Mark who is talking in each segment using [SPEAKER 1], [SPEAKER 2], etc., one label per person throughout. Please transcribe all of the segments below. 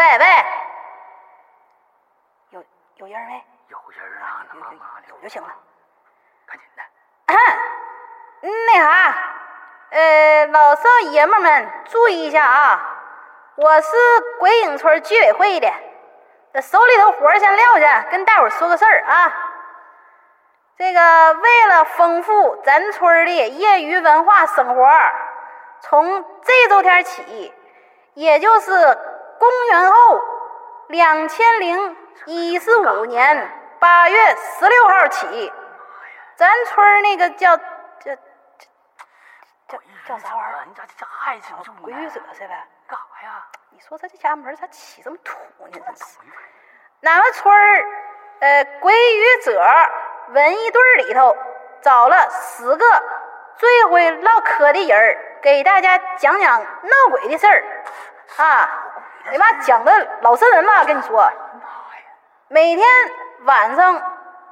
[SPEAKER 1] 喂喂，有有人没？
[SPEAKER 2] 有人啊，那
[SPEAKER 1] 有有有就行了。
[SPEAKER 2] 赶紧的，
[SPEAKER 1] 那啥，呃，老少爷们们注意一下啊！我是鬼影村居委会的，这手里头活儿先撂下，跟大伙儿说个事儿啊。这个为了丰富咱村的业余文化生活，从这周天起，也就是公元后两千零一十五年八月十六号起，咱村儿那个叫叫叫叫啥玩意儿？
[SPEAKER 2] 你咋这还记不住呢？
[SPEAKER 1] 鬼语者是呗？
[SPEAKER 2] 干啥呀？
[SPEAKER 1] 你说他这家门儿咋起这么土呢？真是。俺们村儿，呃，鬼语者文艺队里头找了十个最会唠嗑的人儿，给大家讲讲闹鬼的事儿啊！哎呀妈，讲的老瘆人了，跟你说。每天晚上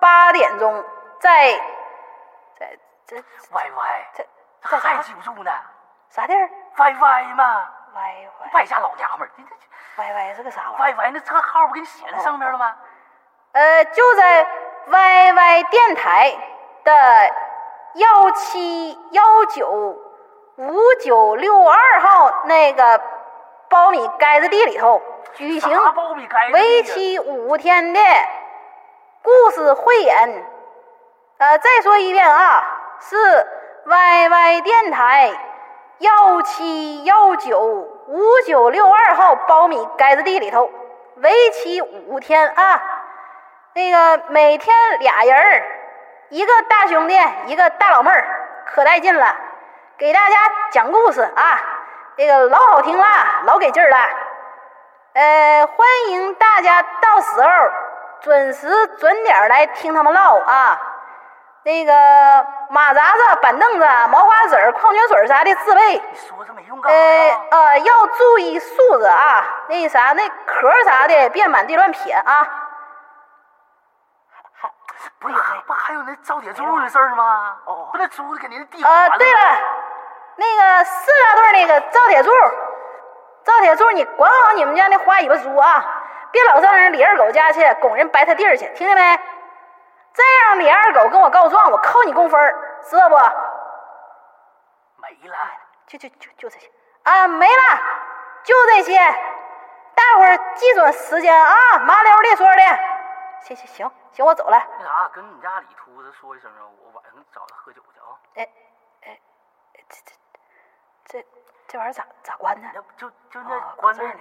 [SPEAKER 1] 八点钟，在在这
[SPEAKER 2] 歪歪，
[SPEAKER 1] 这
[SPEAKER 2] 这
[SPEAKER 1] 在啥
[SPEAKER 2] 还记不住呢？
[SPEAKER 1] 啥地儿
[SPEAKER 2] 歪歪嘛
[SPEAKER 1] ，？Y Y
[SPEAKER 2] 败家老娘们儿
[SPEAKER 1] ，Y Y 是个啥玩意儿？
[SPEAKER 2] 歪歪那车号不给你写在上面了吗？
[SPEAKER 1] 呃，就在 YY 电台的幺七幺九五九六二号那个苞米盖子地里头举行为期五天的故事汇演。呃，再说一遍啊，是 YY 电台幺七幺九五九六二号苞米盖子地里头，为期五天啊。那个每天俩人儿，一个大兄弟，一个大老妹儿，可带劲了，给大家讲故事啊，这个老好听了，老给劲儿了。呃，欢迎大家到时候准时准点来听他们唠啊。那个马扎子、板凳子、毛瓜子儿、矿泉水啥的自备。
[SPEAKER 2] 你说这没用干啥
[SPEAKER 1] 呃？呃，要注意素质啊，那啥，那壳啥的别满地乱撇啊。还
[SPEAKER 2] 不是不还有那招铁柱的事儿吗？
[SPEAKER 1] 哦
[SPEAKER 2] 不那猪给您地
[SPEAKER 1] 呃，
[SPEAKER 2] 管
[SPEAKER 1] 对了，那个四大队那个赵铁柱，赵铁柱，你管好你们家那花尾巴猪啊，别老上人李二狗家去拱人白他地儿去，听见没？再让李二狗跟我告状，我扣你工分儿知道不？
[SPEAKER 2] 没了。
[SPEAKER 1] 就就就就这些啊，没了，就这些。大伙儿记准时间啊，麻溜的说的。行行行行，我走了。
[SPEAKER 2] 那啥，跟你家李秃子说一声啊，我晚上找他喝酒去啊。
[SPEAKER 1] 哎哎，这这这这玩意儿咋咋关的？
[SPEAKER 2] 要不就就
[SPEAKER 1] 哦
[SPEAKER 2] 那关那
[SPEAKER 1] 呢。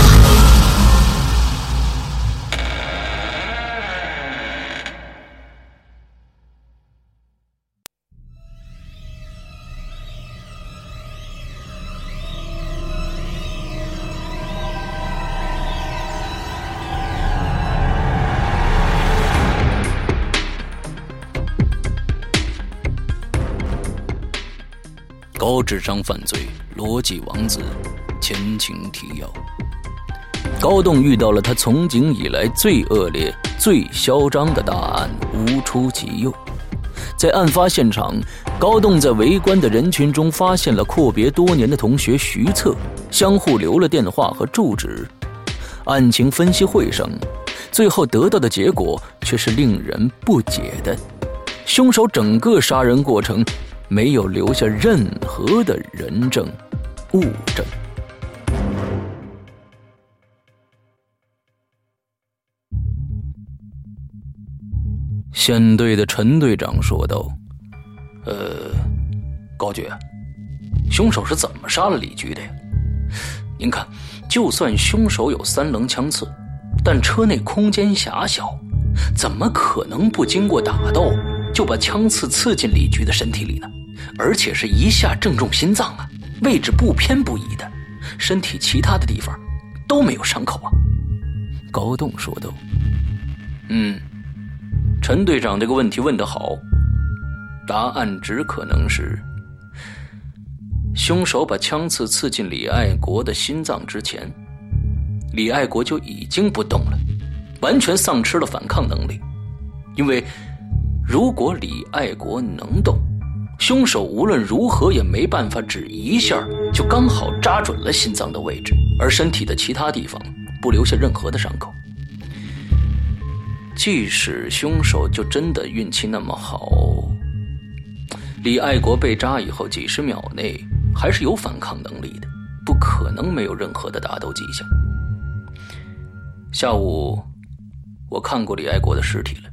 [SPEAKER 3] 智商犯罪逻辑王子，前情提要：高栋遇到了他从警以来最恶劣、最嚣张的大案，无出其右。在案发现场，高栋在围观的人群中发现了阔别多年的同学徐策，相互留了电话和住址。案情分析会上，最后得到的结果却是令人不解的：凶手整个杀人过程。没有留下任何的人证、物证。县队的陈队长说道：“呃，高局，凶手是怎么杀了李局的呀？您看，就算凶手有三棱枪刺，但车内空间狭小，怎么可能不经过打斗就把枪刺刺进李局的身体里呢？”而且是一下正中心脏啊，位置不偏不倚的，身体其他的地方都没有伤口啊。高栋说道：“嗯，陈队长这个问题问得好，答案只可能是，凶手把枪刺刺进李爱国的心脏之前，李爱国就已经不动了，完全丧失了反抗能力。因为如果李爱国能动。”凶手无论如何也没办法只一下就刚好扎准了心脏的位置，而身体的其他地方不留下任何的伤口。即使凶手就真的运气那么好，李爱国被扎以后几十秒内还是有反抗能力的，不可能没有任何的打斗迹象。下午我看过李爱国的尸体了。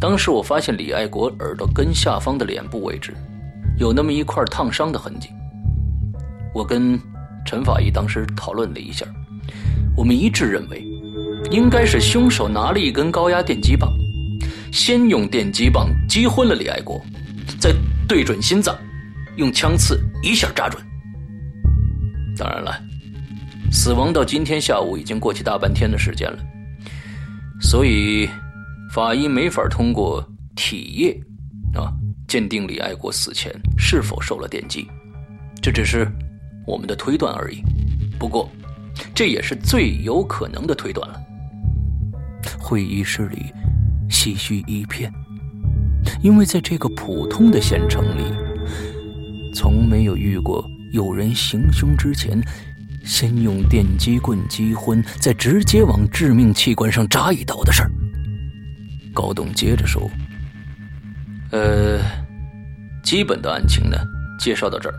[SPEAKER 3] 当时我发现李爱国耳朵根下方的脸部位置，有那么一块烫伤的痕迹。我跟陈法医当时讨论了一下，我们一致认为，应该是凶手拿了一根高压电击棒，先用电击棒击昏了李爱国，再对准心脏，用枪刺一下扎准。当然了，死亡到今天下午已经过去大半天的时间了，所以。法医没法通过体液啊鉴定李爱国死前是否受了电击，这只是我们的推断而已。不过，这也是最有可能的推断了。会议室里唏嘘一片，因为在这个普通的县城里，从没有遇过有人行凶之前先用电击棍击昏，再直接往致命器官上扎一刀的事儿。高栋接着说：“呃，基本的案情呢，介绍到这儿。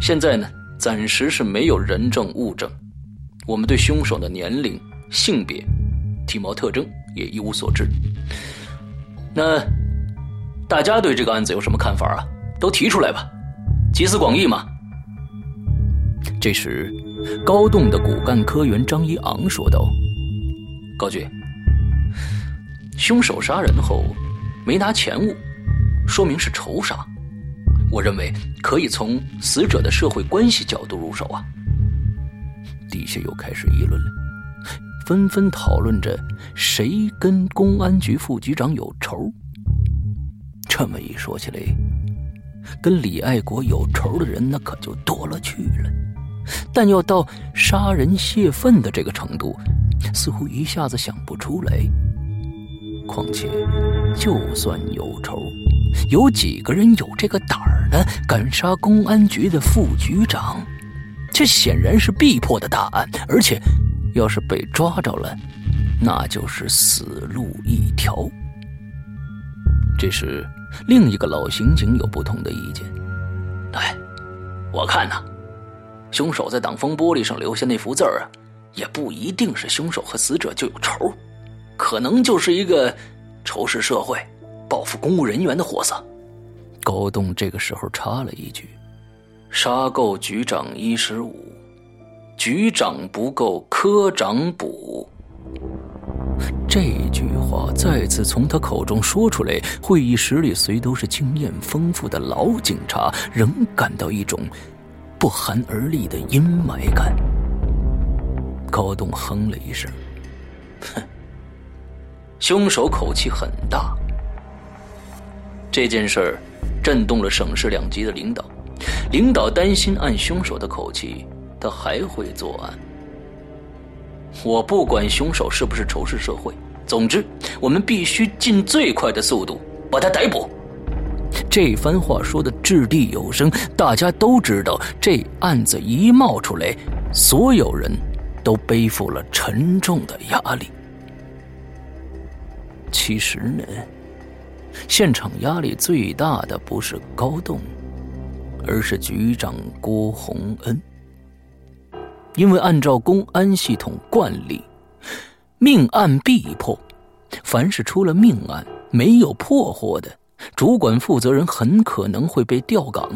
[SPEAKER 3] 现在呢，暂时是没有人证物证，我们对凶手的年龄、性别、体貌特征也一无所知。那大家对这个案子有什么看法啊？都提出来吧，集思广益嘛。”这时，高栋的骨干科员张一昂说道：“高局。”凶手杀人后没拿钱物，说明是仇杀。我认为可以从死者的社会关系角度入手啊。底下又开始议论了，纷纷讨论着谁跟公安局副局长有仇。这么一说起来，跟李爱国有仇的人那可就多了去了。但要到杀人泄愤的这个程度，似乎一下子想不出来。况且，就算有仇，有几个人有这个胆儿呢？敢杀公安局的副局长？这显然是必破的大案，而且，要是被抓着了，那就是死路一条。这时，另一个老刑警有不同的意见。
[SPEAKER 4] 哎，我看呐，凶手在挡风玻璃上留下那幅字儿啊，也不一定是凶手和死者就有仇，可能就是一个仇视社会、报复公务人员的货色。
[SPEAKER 3] 高栋这个时候插了一句：“杀够局长一十五，局长不够科长补。”这句话再次从他口中说出来，会议室里虽都是经验丰富的老警察，仍感到一种不寒而栗的阴霾感。高栋哼了一声：“哼，凶手口气很大。”这件事儿震动了省市两级的领导，领导担心按凶手的口气，他还会作案。我不管凶手是不是仇视社会，总之，我们必须尽最快的速度把他逮捕。这番话说的掷地有声，大家都知道，这案子一冒出来，所有人都背负了沉重的压力。其实呢，现场压力最大的不是高栋，而是局长郭洪恩。因为按照公安系统惯例，命案必破。凡是出了命案没有破获的，主管负责人很可能会被调岗。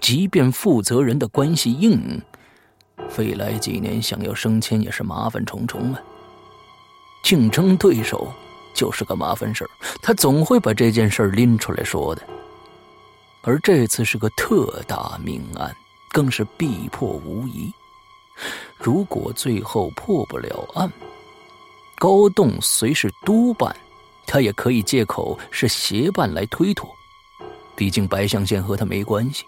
[SPEAKER 3] 即便负责人的关系硬，未来几年想要升迁也是麻烦重重啊。竞争对手就是个麻烦事儿，他总会把这件事拎出来说的。而这次是个特大命案，更是必破无疑。如果最后破不了案，高栋虽是督办，他也可以借口是协办来推脱。毕竟白象县和他没关系。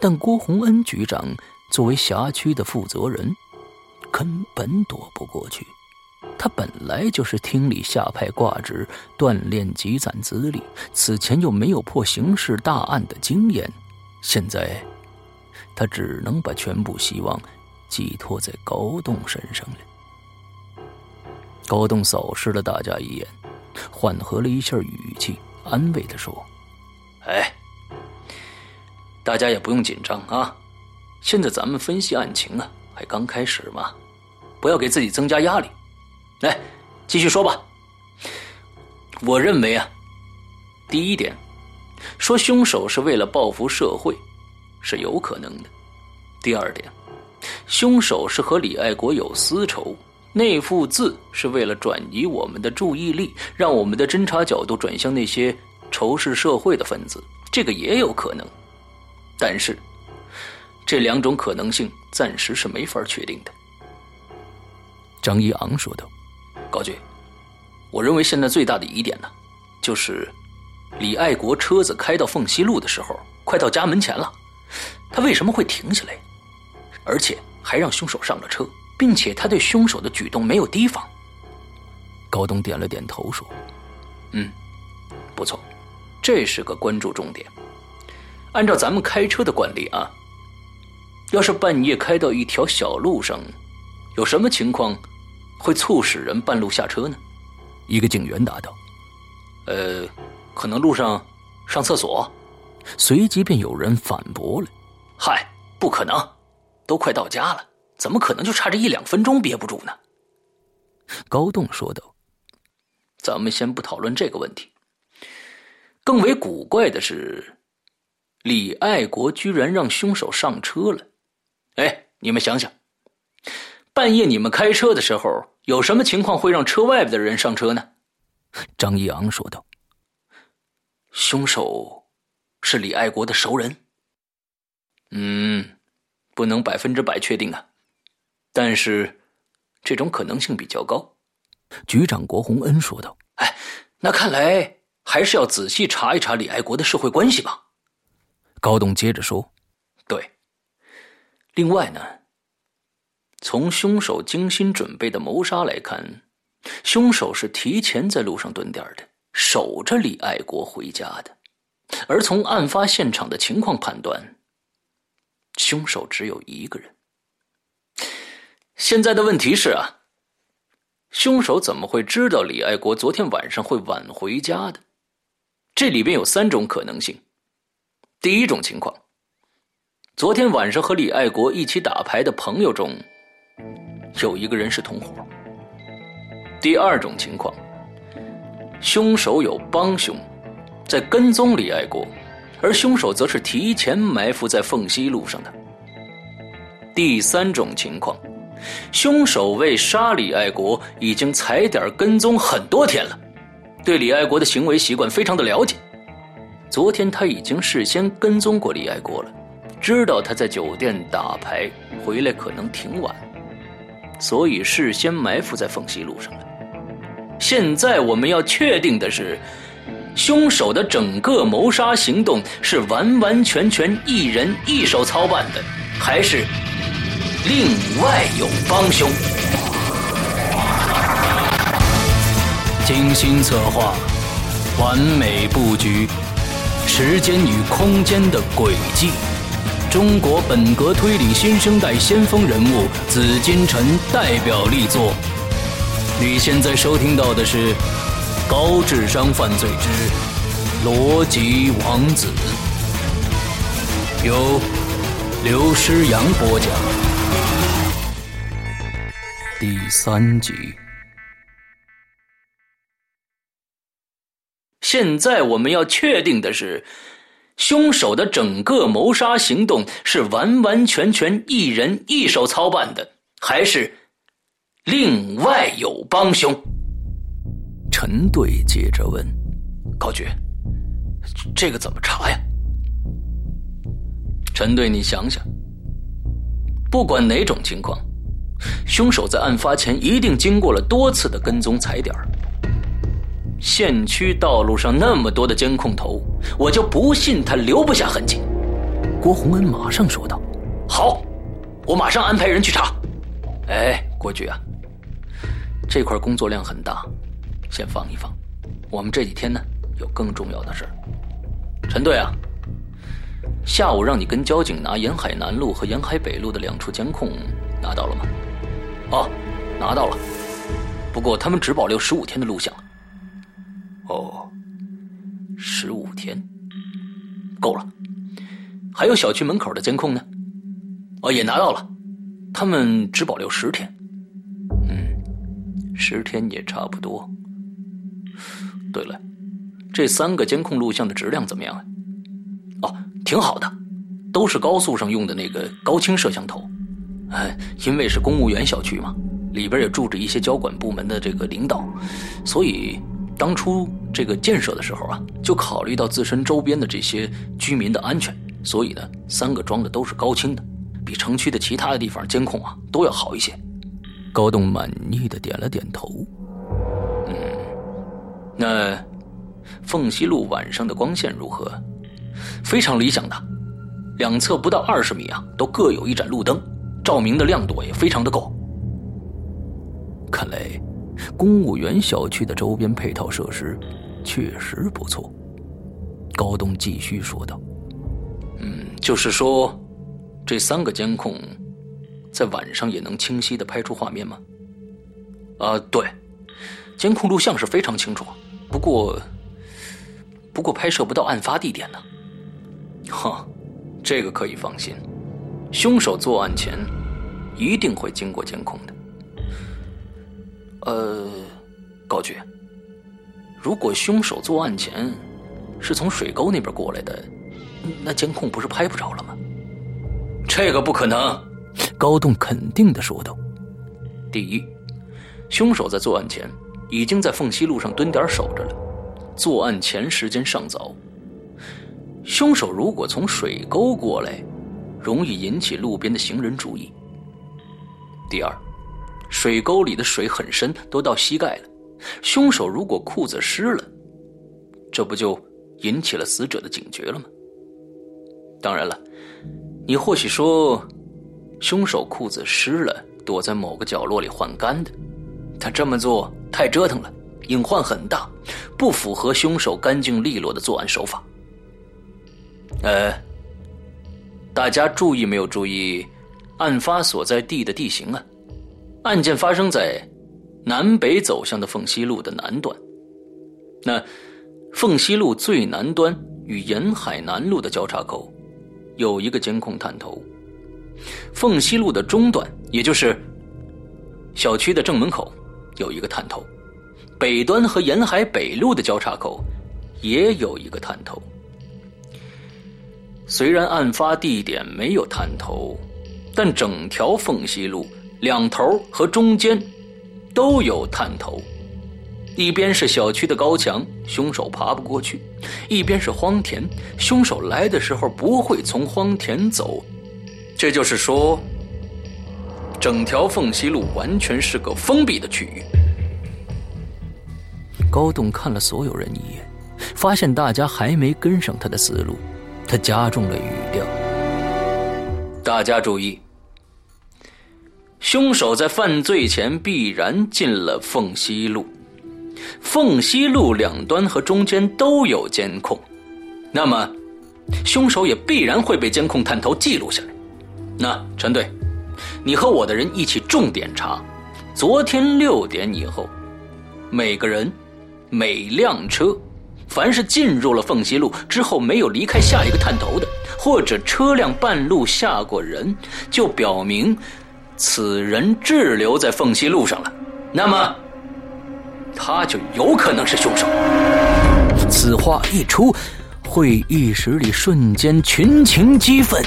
[SPEAKER 3] 但郭洪恩局长作为辖区的负责人，根本躲不过去。他本来就是厅里下派挂职，锻炼积攒资历，此前又没有破刑事大案的经验，现在他只能把全部希望。寄托在高栋身上了。高栋扫视了大家一眼，缓和了一下语气，安慰的说：“
[SPEAKER 4] 哎，大家也不用紧张啊，现在咱们分析案情啊，还刚开始嘛，不要给自己增加压力。来，继续说吧。我认为啊，第一点，说凶手是为了报复社会，是有可能的。第二点。”凶手是和李爱国有私仇，那幅字是为了转移我们的注意力，让我们的侦查角度转向那些仇视社会的分子，这个也有可能。但是，这两种可能性暂时是没法确定的。
[SPEAKER 3] 张一昂说道：“
[SPEAKER 4] 高局，我认为现在最大的疑点呢，就是李爱国车子开到凤溪路的时候，快到家门前了，他为什么会停下来？而且。”还让凶手上了车，并且他对凶手的举动没有提防。
[SPEAKER 3] 高东点了点头说：“
[SPEAKER 4] 嗯，不错，这是个关注重点。按照咱们开车的惯例啊，要是半夜开到一条小路上，有什么情况会促使人半路下车呢？”
[SPEAKER 3] 一个警员答道：“
[SPEAKER 4] 呃，可能路上上厕所。”
[SPEAKER 3] 随即便有人反驳了：“
[SPEAKER 4] 嗨，不可能。”都快到家了，怎么可能就差这一两分钟憋不住呢？
[SPEAKER 3] 高栋说道：“
[SPEAKER 4] 咱们先不讨论这个问题。更为古怪的是，李爱国居然让凶手上车了。哎，你们想想，半夜你们开车的时候，有什么情况会让车外边的人上车呢？”
[SPEAKER 3] 张一昂说道：“
[SPEAKER 4] 凶手是李爱国的熟人。”嗯。不能百分之百确定啊，但是这种可能性比较高。
[SPEAKER 3] 局长郭洪恩说道：“
[SPEAKER 4] 哎，那看来还是要仔细查一查李爱国的社会关系吧。”
[SPEAKER 3] 高栋接着说：“
[SPEAKER 4] 对，另外呢，从凶手精心准备的谋杀来看，凶手是提前在路上蹲点的，守着李爱国回家的。而从案发现场的情况判断。”凶手只有一个人。现在的问题是啊，凶手怎么会知道李爱国昨天晚上会晚回家的？
[SPEAKER 3] 这里边有三种可能性。第一种情况，昨天晚上和李爱国一起打牌的朋友中，有一个人是同伙。第二种情况，凶手有帮凶，在跟踪李爱国，而凶手则是提前埋伏在凤溪路上的。第三种情况，凶手为杀李爱国已经踩点跟踪很多天了，对李爱国的行为习惯非常的了解。昨天他已经事先跟踪过李爱国了，知道他在酒店打牌回来可能挺晚，所以事先埋伏在凤溪路上了。现在我们要确定的是，凶手的整个谋杀行动是完完全全一人一手操办的，还是另外有帮凶？
[SPEAKER 5] 精心策划，完美布局。时间与空间的轨迹，中国本格推理新生代先锋人物紫金陈代表力作。你现在收听到的是《高智商犯罪之逻辑王子》，由刘诗阳播讲，第三集。
[SPEAKER 3] 现在我们要确定的是，凶手的整个谋杀行动是完完全全一人一手操办的，还是另外有帮凶？
[SPEAKER 5] 陈队接着问：“
[SPEAKER 3] 高局，这个怎么查呀？”陈队，你想想，不管哪种情况，凶手在案发前一定经过了多次的跟踪踩点县区道路上那么多的监控头，我就不信他留不下痕迹。
[SPEAKER 5] 郭洪恩马上说道：“
[SPEAKER 3] 好，我马上安排人去查。”哎，郭局啊，这块工作量很大，先放一放。我们这几天呢，有更重要的事陈队啊，下午让你跟交警拿沿海南路和沿海北路的两处监控，拿到了吗？哦，拿到了。不过他们只保留十五天的录像。哦，十五天够了。还有小区门口的监控呢？哦，也拿到了。他们只保留十天。嗯，十天也差不多。对了，这三个监控录像的质量怎么样啊？哦，挺好的，都是高速上用的那个高清摄像头。哎，因为是公务员小区嘛，里边也住着一些交管部门的这个领导，所以。当初这个建设的时候啊，就考虑到自身周边的这些居民的安全，所以呢，三个装的都是高清的，比城区的其他的地方监控啊都要好一些。
[SPEAKER 5] 高栋满意的点了点头。
[SPEAKER 3] 嗯，那凤溪路晚上的光线如何？非常理想的，两侧不到二十米啊，都各有一盏路灯，照明的亮度也非常的够。
[SPEAKER 5] 看来。公务员小区的周边配套设施确实不错，高东继续说道：“
[SPEAKER 3] 嗯，就是说，这三个监控在晚上也能清晰的拍出画面吗？啊，对，监控录像是非常清楚，不过，不过拍摄不到案发地点呢。哈，这个可以放心，凶手作案前一定会经过监控的。”呃，高局，如果凶手作案前是从水沟那边过来的，那监控不是拍不着了吗？这个不可能，
[SPEAKER 5] 高栋肯定的说道。
[SPEAKER 3] 第一，凶手在作案前已经在凤溪路上蹲点守着了，作案前时间尚早。凶手如果从水沟过来，容易引起路边的行人注意。第二。水沟里的水很深，都到膝盖了。凶手如果裤子湿了，这不就引起了死者的警觉了吗？当然了，你或许说，凶手裤子湿了，躲在某个角落里换干的。他这么做太折腾了，隐患很大，不符合凶手干净利落的作案手法。呃，大家注意没有注意案发所在地的地形啊？案件发生在南北走向的凤溪路的南端。那凤西路最南端与沿海南路的交叉口有一个监控探头。凤西路的中段，也就是小区的正门口，有一个探头；北端和沿海北路的交叉口也有一个探头。虽然案发地点没有探头，但整条凤西路两头和中间都有探头。一边是小区的高墙，凶手爬不过去；一边是荒田，凶手来的时候不会从荒田走。这就是说，整条凤西路完全是个封闭的区域。
[SPEAKER 6] 高栋看了所有人一眼，发现大家还没跟上他的思路，他加重了语调：“
[SPEAKER 3] 大家注意，凶手在犯罪前必然进了凤西路。凤西路两端和中间都有监控，那么，凶手也必然会被监控探头记录下来。”那陈队，你和我的人一起重点查。昨天六点以后，每个人、每辆车，凡是进入了凤西路之后没有离开下一个探头的，或者车辆半路下过人，就表明此人滞留在凤西路上了。那么，他就有可能是凶手。
[SPEAKER 6] 此话一出，会议室里瞬间群情激愤。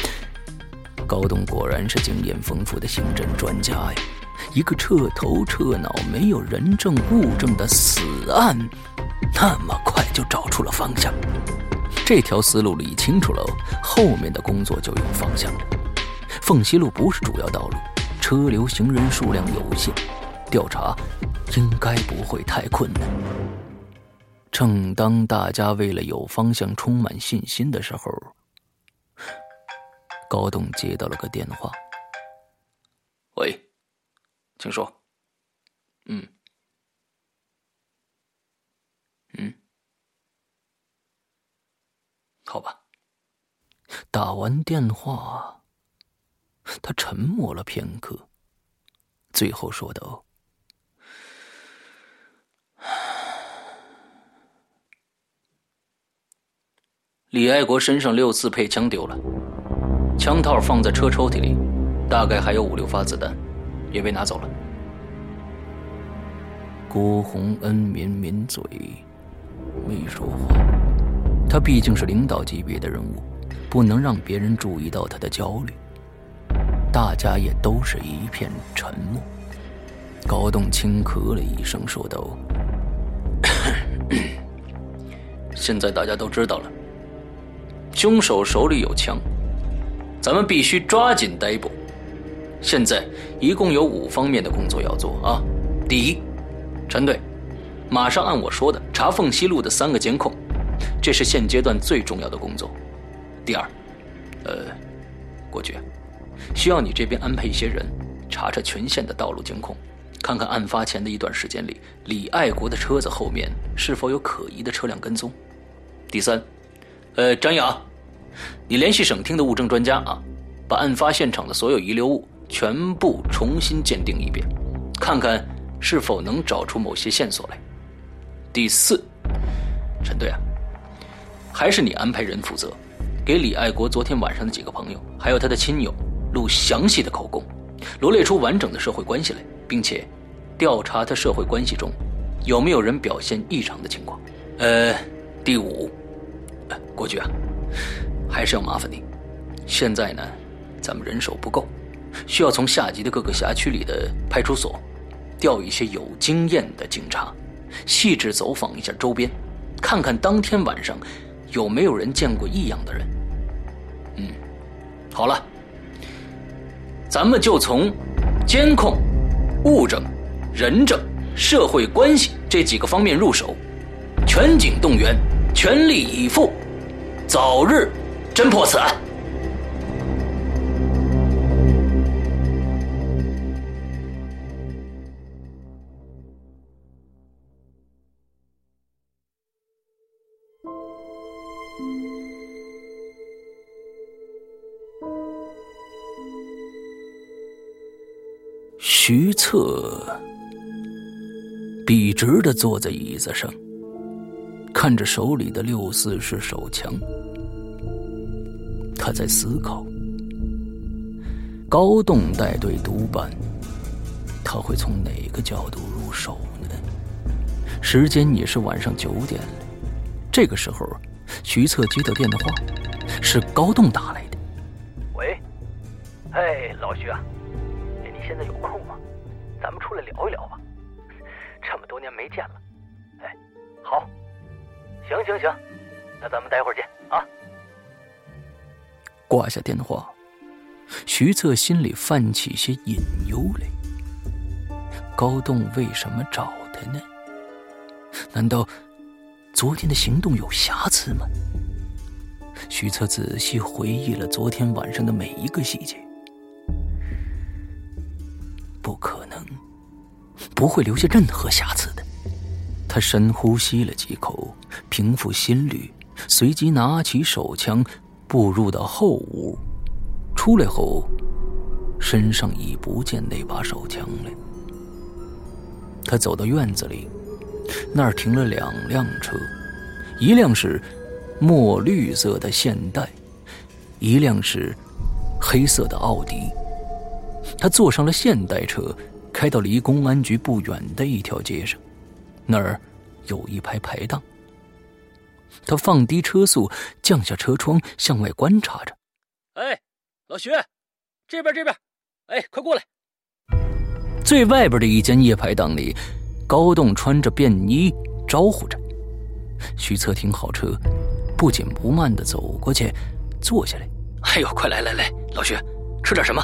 [SPEAKER 6] 高栋果然是经验丰富的刑侦专家呀！一个彻头彻脑没有人证物证的死案，那么快就找出了方向。这条思路理清楚了，后面的工作就有方向了。凤西路不是主要道路，车流行人数量有限，调查应该不会太困难。正当大家为了有方向充满信心的时候，高栋接到了个电话。
[SPEAKER 3] 喂，请说。嗯，嗯，好吧。
[SPEAKER 6] 打完电话，他沉默了片刻，最后说道：“
[SPEAKER 3] 李爱国身上六四配枪丢了。”枪套放在车抽屉里，大概还有五六发子弹，也被拿走了。
[SPEAKER 6] 郭洪恩抿抿嘴，没说话。他毕竟是领导级别的人物，不能让别人注意到他的焦虑。大家也都是一片沉默。高栋轻咳了一声，说道：“
[SPEAKER 3] 现在大家都知道了，凶手手里有枪。”咱们必须抓紧逮捕。现在一共有五方面的工作要做啊。第一，陈队，马上按我说的查凤西路的三个监控，这是现阶段最重要的工作。第二，呃，国爵，需要你这边安排一些人查查全县的道路监控，看看案发前的一段时间里李爱国的车子后面是否有可疑的车辆跟踪。第三，呃，张扬。你联系省厅的物证专家啊，把案发现场的所有遗留物全部重新鉴定一遍，看看是否能找出某些线索来。第四，陈队啊，还是你安排人负责，给李爱国昨天晚上的几个朋友，还有他的亲友录详细的口供，罗列出完整的社会关系来，并且调查他社会关系中有没有人表现异常的情况。呃，第五，国局啊。还是要麻烦你。现在呢，咱们人手不够，需要从下级的各个辖区里的派出所调一些有经验的警察，细致走访一下周边，看看当天晚上有没有人见过异样的人。嗯，好了，咱们就从监控、物证、人证、社会关系这几个方面入手，全警动员，全力以赴，早日。侦破此案。
[SPEAKER 6] 徐策笔直的坐在椅子上，看
[SPEAKER 3] 着手里的六四式手枪，他在思考：高栋带队督办，他会从哪个角度入手呢？时间也是晚上九点了。这个时候，徐策接到电话，是高栋打来下电话，徐策心里泛起些隐忧来。高栋为什么找他呢？难道昨天的行动有瑕疵吗？徐策仔细回忆了昨天晚上的每一个细节，不可能。不会留下任何瑕疵的。他深呼吸了几口，平复心率，随即拿起手枪，步入到后屋。出来后，身上已不见那把手枪了。他走到院子里，那儿停了两辆车，一辆是墨绿色的现代，一辆是黑色的奥迪。他坐上了现代车。开到离公安局不远的一条街上，那儿有一排排档。他放低车速，降下车窗，向外观察着。
[SPEAKER 4] 哎，老徐，这边这边，哎，快过来！
[SPEAKER 3] 最外边的一间夜排档里，高栋穿着便衣招呼着。徐策停好车，不紧不慢的走过去，坐下来。
[SPEAKER 4] 哎呦，快来来来，老徐，吃点什么？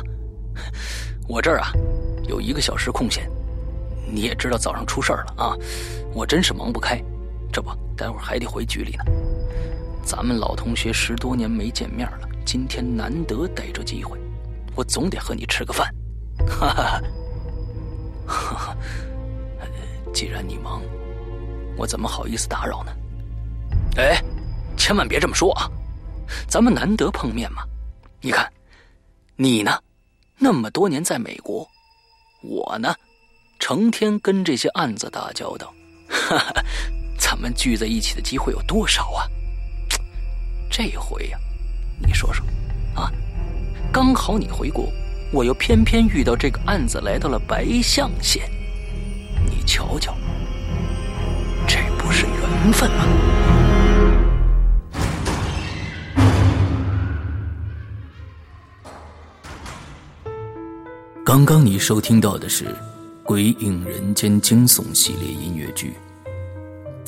[SPEAKER 4] 我这儿啊。有一个小时空闲，你也知道早上出事儿了啊，我真是忙不开。这不，待会儿还得回局里呢。咱们老同学十多年没见面了，今天难得逮着机会，我总得和你吃个饭。哈哈，哈哈。既然你忙，我怎么好意思打扰呢？哎，千万别这么说啊！咱们难得碰面嘛。你看，你呢，那么多年在美国。我呢，成天跟这些案子打交道，哈哈，咱们聚在一起的机会有多少啊？这回呀，你说说，啊，刚好你回国，我又偏偏遇到这个案子来到了白象县，你瞧瞧，这不是缘分吗？
[SPEAKER 3] 刚刚你收听到的是《鬼影人间》惊悚系列音乐剧，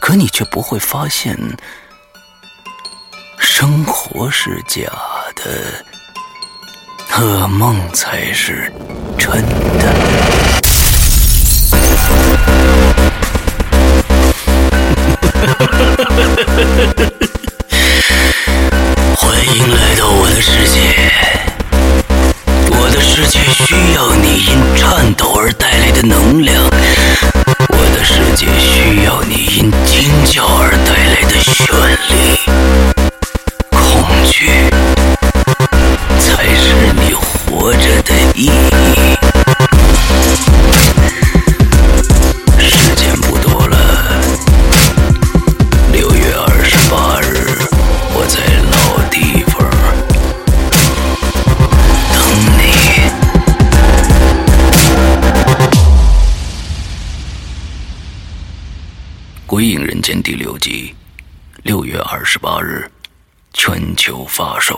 [SPEAKER 3] 可你却不会发现，生活是假的，噩梦才是真的。发生。